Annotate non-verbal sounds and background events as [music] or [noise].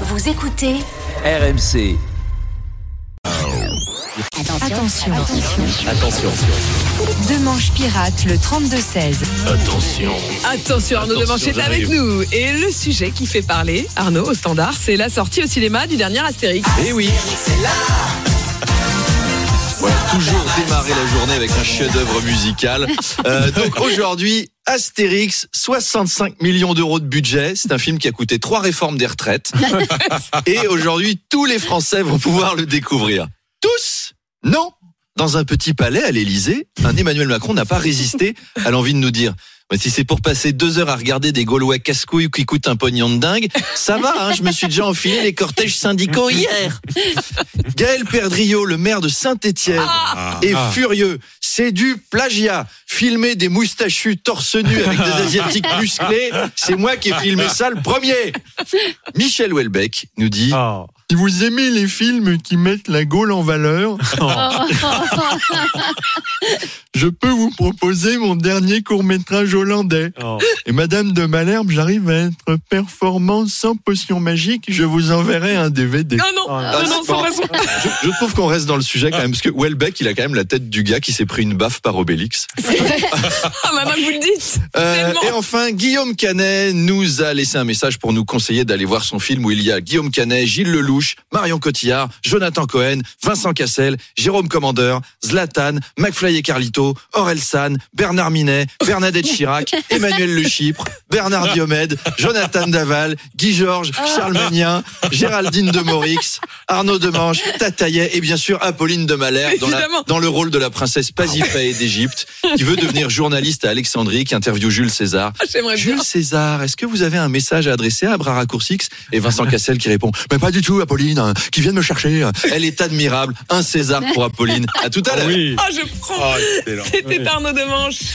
Vous écoutez RMC. Attention, attention. Attention. Deux manches pirates, le 32-16. Attention. Attention, Arnaud Demanche est avec nous. Et le sujet qui fait parler, Arnaud, au standard, c'est la sortie au cinéma du dernier Astérix. Eh oui. Voilà, toujours démarrer la journée avec un chef-d'œuvre musical. Euh, donc [laughs] aujourd'hui, Astérix, 65 millions d'euros de budget. C'est un film qui a coûté trois réformes des retraites. [laughs] Et aujourd'hui, tous les Français vont pouvoir le découvrir. Tous Non Dans un petit palais à l'Élysée, un Emmanuel Macron n'a pas résisté à l'envie de nous dire mais si c'est pour passer deux heures à regarder des Gaulois casse-couilles qui coûtent un pognon de dingue, ça va, hein, je me suis déjà enfilé les cortèges syndicaux hier. Gaël Perdriau, le maire de Saint-Étienne, est furieux. C'est du plagiat. Filmer des moustachus torse nu avec des [laughs] asiatiques musclés, c'est moi qui ai filmé ça le premier. Michel Houellebecq nous dit Si vous aimez les films qui mettent la Gaule en valeur, [laughs] je peux vous proposer mon dernier court-métrage hollandais. Et Madame de Malherbe, j'arrive à être performant sans potion magique, je vous enverrai un DVD. Non, non, Ah, non, non, c'est sans bon. raison. Je, je trouve qu'on reste dans le sujet quand même, parce que Houellebecq, il a quand même la tête du gars qui s'est pris une baffe par Obélix. Ah, maintenant que vous le dites. Euh, et enfin, Guillaume Canet nous a laissé un message pour nous conseiller d'aller voir son film où il y a Guillaume Canet, Gilles Lelouch, Marion Cotillard, Jonathan Cohen, Vincent Cassel, Jérôme Commandeur, Zlatan, McFly et Carlito, Aurel San, Bernard Minet, Bernadette Chirac, [laughs] Emmanuel Le Chypre, Bernard Diomède, Jonathan Daval, Guy Georges, Charles Magnin, Géraldine de Morix, Arnaud Demanche, Tataillet et bien sûr Apolline de Malherbe dans, la- Évidemment. dans le rôle de la princesse Pasiphae d'Égypte [laughs] qui veut devenir journaliste à Alexandrie qui interviewe Jules César. Ah, J'aimerais bien. Jules César, est-ce que vous avez un message à adresser à Bras Raccourcix Et Vincent Cassel qui répond Mais pas du tout, Apolline, hein, qui vient de me chercher. Elle est admirable. Un César pour Apolline. À tout à l'heure. Ah, je prends. C'était Arnaud Demanche.